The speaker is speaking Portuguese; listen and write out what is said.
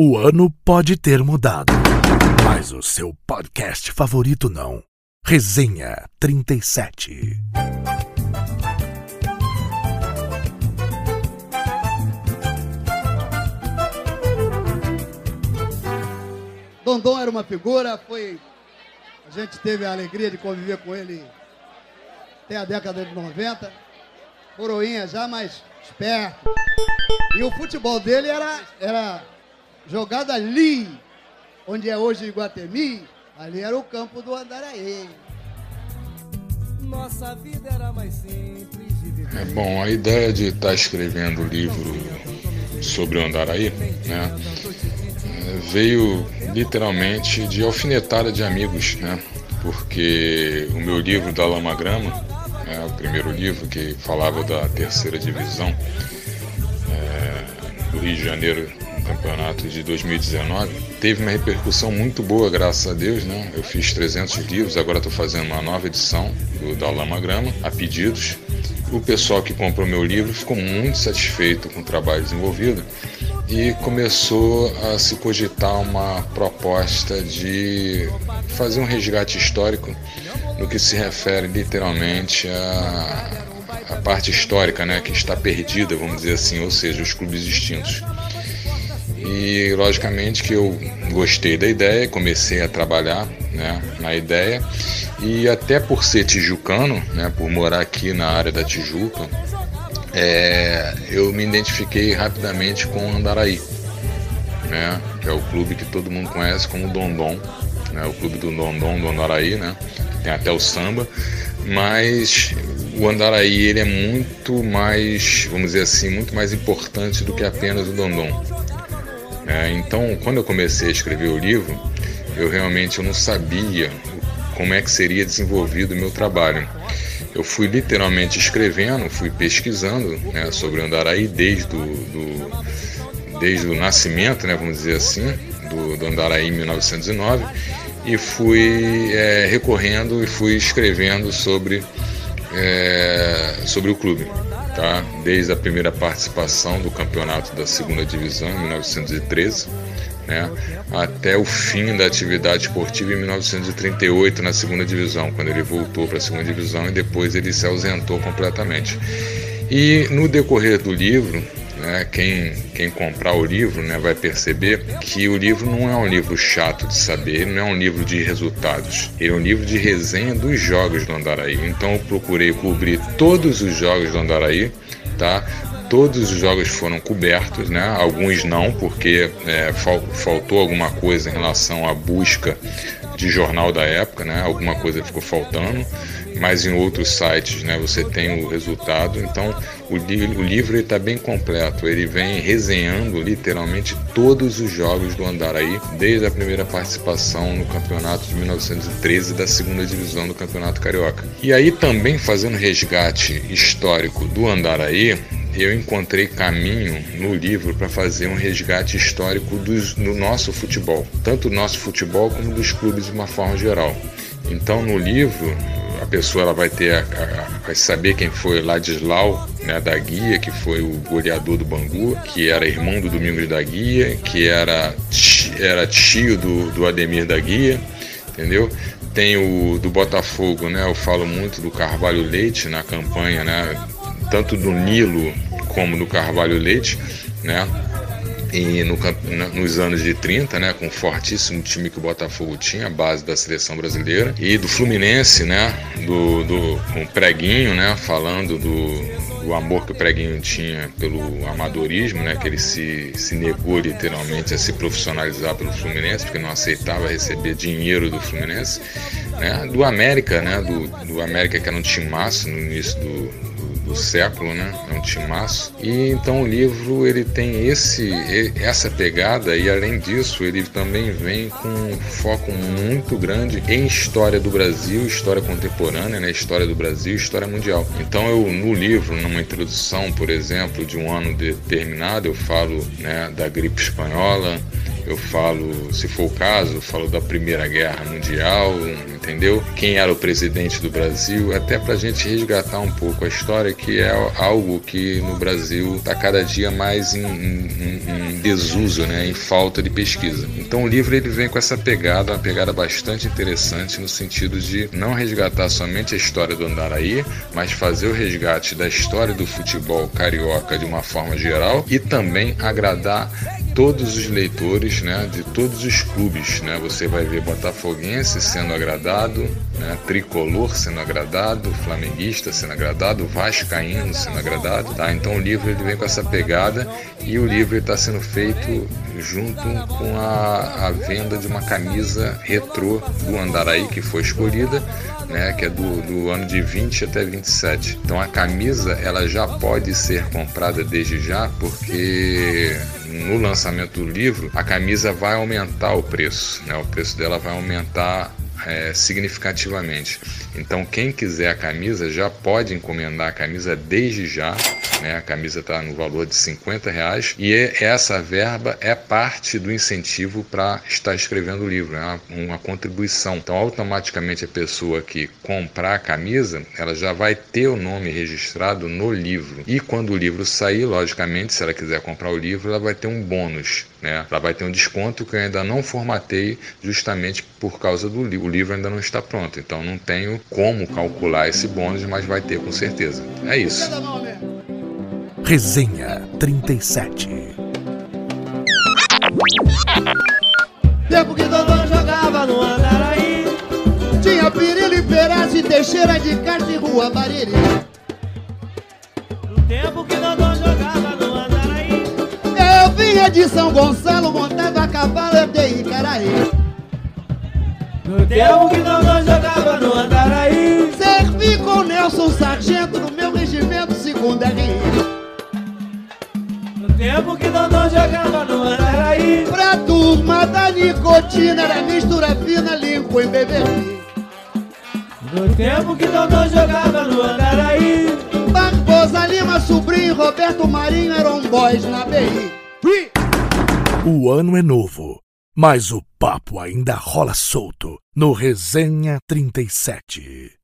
O ano pode ter mudado, mas o seu podcast favorito não. Resenha 37. Dondon era uma figura, foi. A gente teve a alegria de conviver com ele até a década de 90. Coroinha já mais esperto. E o futebol dele era, era jogado ali, onde é hoje Iguatemi, ali era o campo do Andaraí. Nossa vida era mais simples de viver. É bom, a ideia de estar escrevendo o livro sobre o Andaraí, né, é, veio literalmente de alfinetada de amigos, né, porque o meu livro da Lama Grama, né, o primeiro livro que falava da terceira divisão é, do Rio de Janeiro campeonato de 2019, teve uma repercussão muito boa, graças a Deus, né, eu fiz 300 livros, agora estou fazendo uma nova edição do, da Lama Grama, a pedidos, o pessoal que comprou meu livro ficou muito satisfeito com o trabalho desenvolvido e começou a se cogitar uma proposta de fazer um resgate histórico no que se refere literalmente à, à parte histórica, né, que está perdida, vamos dizer assim, ou seja, os clubes extintos. E logicamente que eu gostei da ideia, comecei a trabalhar né, na ideia e até por ser tijucano, né, por morar aqui na área da Tijuca, é, eu me identifiquei rapidamente com o Andaraí, né, que é o clube que todo mundo conhece como Dondon, né, o clube do Dondon do Andaraí, né, tem até o samba, mas o Andaraí ele é muito mais, vamos dizer assim, muito mais importante do que apenas o Dondon. É, então, quando eu comecei a escrever o livro, eu realmente eu não sabia como é que seria desenvolvido o meu trabalho. Eu fui literalmente escrevendo, fui pesquisando né, sobre o Andaraí desde o do, desde o nascimento, né, vamos dizer assim, do, do Andaraí em 1909, e fui é, recorrendo e fui escrevendo sobre, é, sobre o clube tá? desde a primeira participação do campeonato da segunda divisão em 1913, né? até o fim da atividade esportiva em 1938 na segunda divisão, quando ele voltou para a segunda divisão e depois ele se ausentou completamente. E no decorrer do livro, né, quem, quem comprar o livro né, vai perceber que o livro não é um livro chato de saber, não é um livro de resultados, ele é um livro de resenha dos jogos do Andaraí. Então eu procurei cobrir todos os jogos do Andaraí, tá? Todos os jogos foram cobertos, né? Alguns não, porque é, fal faltou alguma coisa em relação à busca de jornal da época, né? Alguma coisa ficou faltando mas em outros sites né, você tem o resultado. Então o, li o livro está bem completo, ele vem resenhando literalmente todos os jogos do Andaraí, desde a primeira participação no campeonato de 1913 da segunda divisão do Campeonato Carioca. E aí também fazendo resgate histórico do Andaraí, eu encontrei caminho no livro para fazer um resgate histórico dos, do nosso futebol, tanto do nosso futebol como dos clubes de uma forma geral. Então, no livro, a pessoa ela vai ter a, a, vai saber quem foi Ladislau né, da Guia, que foi o goleador do Bangu, que era irmão do Domingos da Guia, que era, era tio do, do Ademir da Guia, entendeu? Tem o do Botafogo, né? Eu falo muito do Carvalho Leite na campanha, né? Tanto do Nilo como do Carvalho Leite, né? E no, nos anos de 30, né, com um fortíssimo time que o Botafogo tinha, a base da seleção brasileira, e do Fluminense, né, do, do, com o Preguinho, né, falando do, do amor que o Preguinho tinha pelo amadorismo, né, que ele se, se negou literalmente a se profissionalizar pelo Fluminense, porque não aceitava receber dinheiro do Fluminense, né, do América, né, do, do América que era um timaço no início do, do século, né? É um timaço. E então o livro ele tem esse essa pegada e além disso ele também vem com um foco muito grande em história do Brasil, história contemporânea, né? História do Brasil, história mundial. Então eu no livro, numa introdução, por exemplo, de um ano determinado, eu falo né, da gripe espanhola, eu falo, se for o caso, eu falo da Primeira Guerra Mundial, entendeu? Quem era o presidente do Brasil, até para a gente resgatar um pouco a história, que é algo que no Brasil está cada dia mais em, em, em, desuso, né? em falta de pesquisa. Então o livro ele vem com essa pegada, uma pegada bastante interessante no sentido de não resgatar somente a história do Andaraí, mas fazer o resgate da história do futebol carioca de uma forma geral e também agradar todos os leitores né, de todos os clubes. Né? Você vai ver Botafoguense sendo agradado, né, Tricolor sendo agradado, Flamenguista sendo agradado, Vascaíno sendo agradado. Tá? Então o livro ele vem com essa pegada e o livro está sendo feito junto com a, a venda de uma camisa retrô do Andaraí que foi escolhida né, que é do, do ano de 20 até 27. Então a camisa ela já pode ser comprada desde já, porque no lançamento do livro a camisa vai aumentar o preço, né, o preço dela vai aumentar é, significativamente. Então, quem quiser a camisa já pode encomendar a camisa desde já. Né? A camisa está no valor de 50 reais e essa verba é parte do incentivo para estar escrevendo o livro, é uma, uma contribuição. Então, automaticamente a pessoa que comprar a camisa, ela já vai ter o nome registrado no livro. E quando o livro sair, logicamente, se ela quiser comprar o livro, ela vai ter um bônus, né? Ela vai ter um desconto que eu ainda não formatei justamente por causa do livro. O livro ainda não está pronto, então não tenho como calcular esse bônus, mas vai ter com certeza. É isso. Resenha 37 Tempo que Dodô jogava no Andaraí Tinha Pirilo e Perazzi, Teixeira de Castro e Rua Bariri. No tempo que Dodô jogava no Andaraí Eu vinha de São Gonçalo, montado a cavalo, eu dei Icaraí. No tempo que Dodô jogava no Andaraí Servi com Nelson Sargento no meu regimento segundo RI tempo que Dodô jogava no Andaraí Pra turma da nicotina era mistura fina, Lincoln e Beverly No tempo que Dodô jogava no Andaraí Barbosa Lima, sobrinho, Roberto Marinho eram boys na BI O ano é novo, mas o papo ainda rola solto no Resenha 37.